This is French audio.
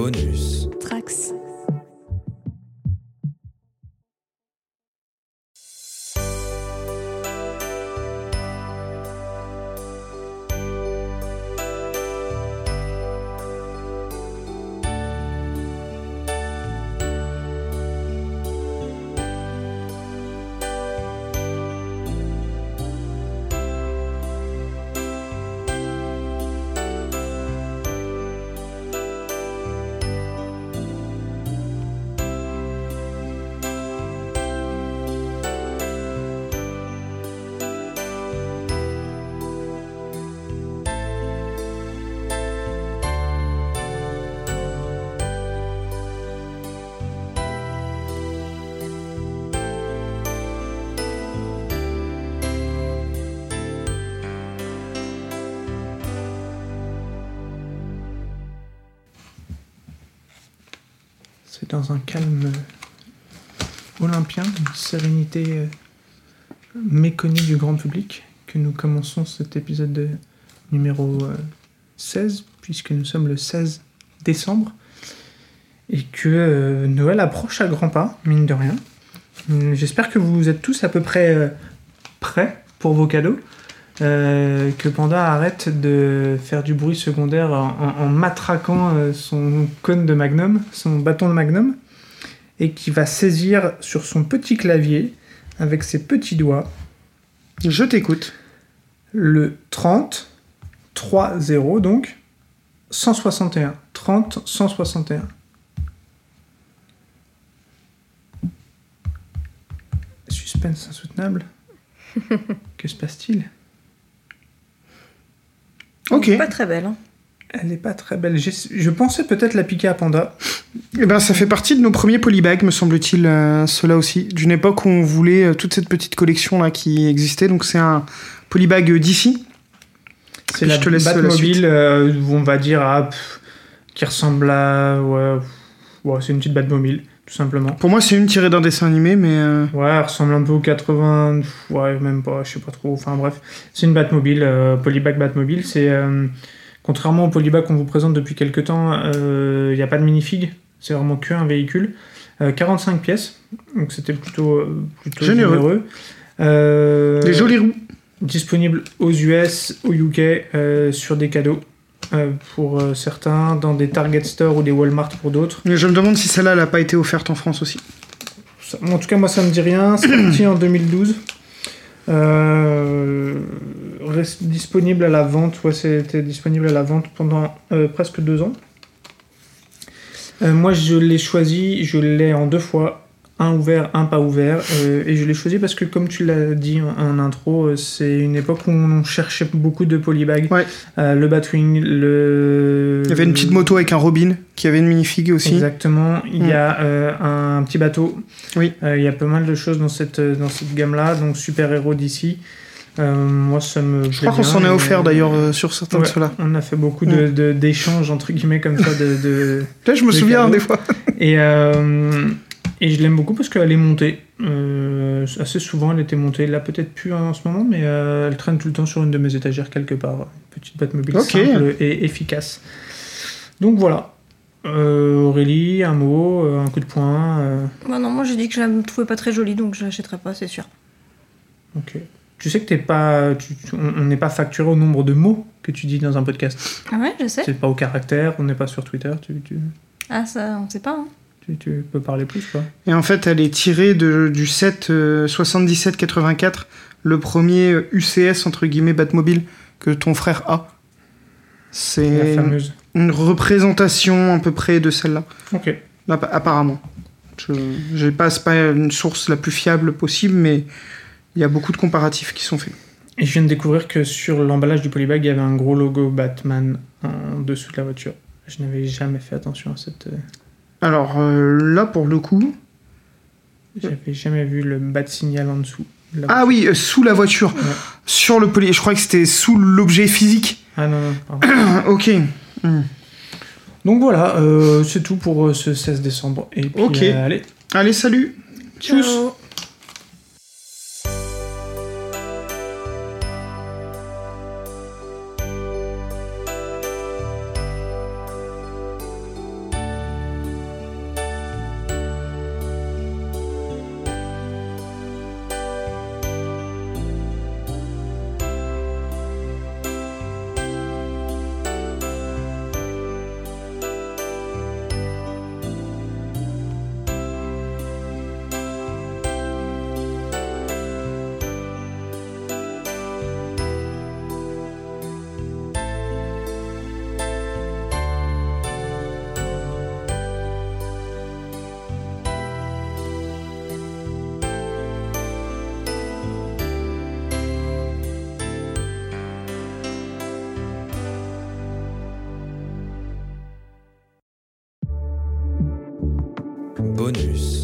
Bonus. Trax. C'est dans un calme olympien, une sérénité euh, méconnue du grand public que nous commençons cet épisode de numéro euh, 16, puisque nous sommes le 16 décembre, et que euh, Noël approche à grands pas, mine de rien. J'espère que vous êtes tous à peu près euh, prêts pour vos cadeaux. Euh, que Panda arrête de faire du bruit secondaire en, en- en matraquant euh, son cône de Magnum, son bâton de Magnum, et qui va saisir sur son petit clavier, avec ses petits doigts, Je t'écoute. le 30, 3, 0 donc, 161. 30, 161. Suspense insoutenable. que se passe-t-il? Ok. Pas très belle. hein. Elle est pas très belle. J'ai- Je pensais peut-être la piquer à Panda. Eh ben, ça fait partie de nos premiers polybags, me semble-t-il, euh, ceux-là aussi, d'une époque où on voulait euh, toute cette petite collection là qui existait. Donc c'est un polybag d'ici. C'est la je te laisse la Batmobile, euh, on va dire, ah, pff, qui ressemble à. Ouais, ouais, c'est une petite Batmobile, tout simplement. Pour moi, c'est une tirée d'un dessin animé, mais euh, Ouais, elle ressemble un peu au 80. pff, Ouais, même pas, je sais pas trop. Enfin bref, c'est une Batmobile, euh, Polybag Batmobile. C'est. euh, contrairement au Polybag qu'on vous présente depuis quelques temps, il n'y a pas de minifig. C'est vraiment que un véhicule. Euh, 45 pièces, donc c'était plutôt, euh, plutôt Généreux. généreux. Euh, des jolies roues. disponible aux US, au UK, euh, sur des cadeaux euh, pour euh, certains, dans des Target Store ou des Walmart pour d'autres. Mais je me demande si celle-là n'a pas été offerte en France aussi. Ça- En tout cas, moi, ça me dit rien. C'est parti en 2012. Euh, reste disponible à la vente. Ouais, c'était disponible à la vente pendant presque deux ans. Moi, je l'ai choisi. Je l'ai en deux fois. Un ouvert, un pas ouvert. Euh, et je l'ai choisi parce que, comme tu l'as dit en, en intro, euh, c'est une époque où on cherchait beaucoup de polybags. Ouais. Euh, le Batwing, le... Il y avait une petite moto avec un Robin qui avait une minifig aussi. Exactement. Il y a euh, un petit bateau. Oui. Il y a pas mal de choses dans cette, dans cette gamme-là. Donc, super-héros d'ici. Moi, ça me. Je crois qu'on s'en est offert d'ailleurs sur certains de ceux-là. On a fait beaucoup de- de- d'échanges, entre guillemets, comme ça. De, de- Là, je me souviens cadeaux. des fois. Et, et je l'aime beaucoup parce qu'elle est montée. Euh, assez souvent, elle était montée. Là, peut-être plus en ce moment, mais euh, elle traîne tout le temps sur une de mes étagères quelque part. Une petite Batmobile Ok. simple et efficace. Donc voilà. Euh, Aurélie, un mot, euh, un coup de poing. euh, Bah non, moi j'ai dit que je la trouvais pas très jolie, donc je l'achèterai pas, c'est sûr. ok. Tu sais que t'es pas, tu- on on n'est pas facturé au nombre de mots que tu dis dans un podcast. Ah ouais, je sais. C'est pas au caractère, on n'est pas sur Twitter. Tu, tu, Ah ça, on sait pas. Hein. Tu, tu peux parler plus, quoi. Et en fait, elle est tirée de, du set euh, 77-84, le premier euh, UCS entre guillemets Batmobile que ton frère a. C'est fameuse. une représentation à peu près de celle-là, Ok. Là, apparemment. Je j'ai pas, pas une source la plus fiable possible, mais il y a beaucoup de comparatifs qui sont faits. Et je viens de découvrir que sur l'emballage du polybag, il y avait un gros logo Batman en dessous de la voiture. Je n'avais jamais fait attention à cette. Alors euh, là, pour le coup, J'avais jamais vu le bat signal en dessous. de ah oui, euh, sous la voiture, Ouais. sur le poly, je crois que c'était sous l'objet physique. Ah non, non, pardon. ok. Hmm. Donc voilà, euh, c'est tout pour ce 16 décembre. Et puis, Ok. allez, Allez, salut. Tchuss. Bonus.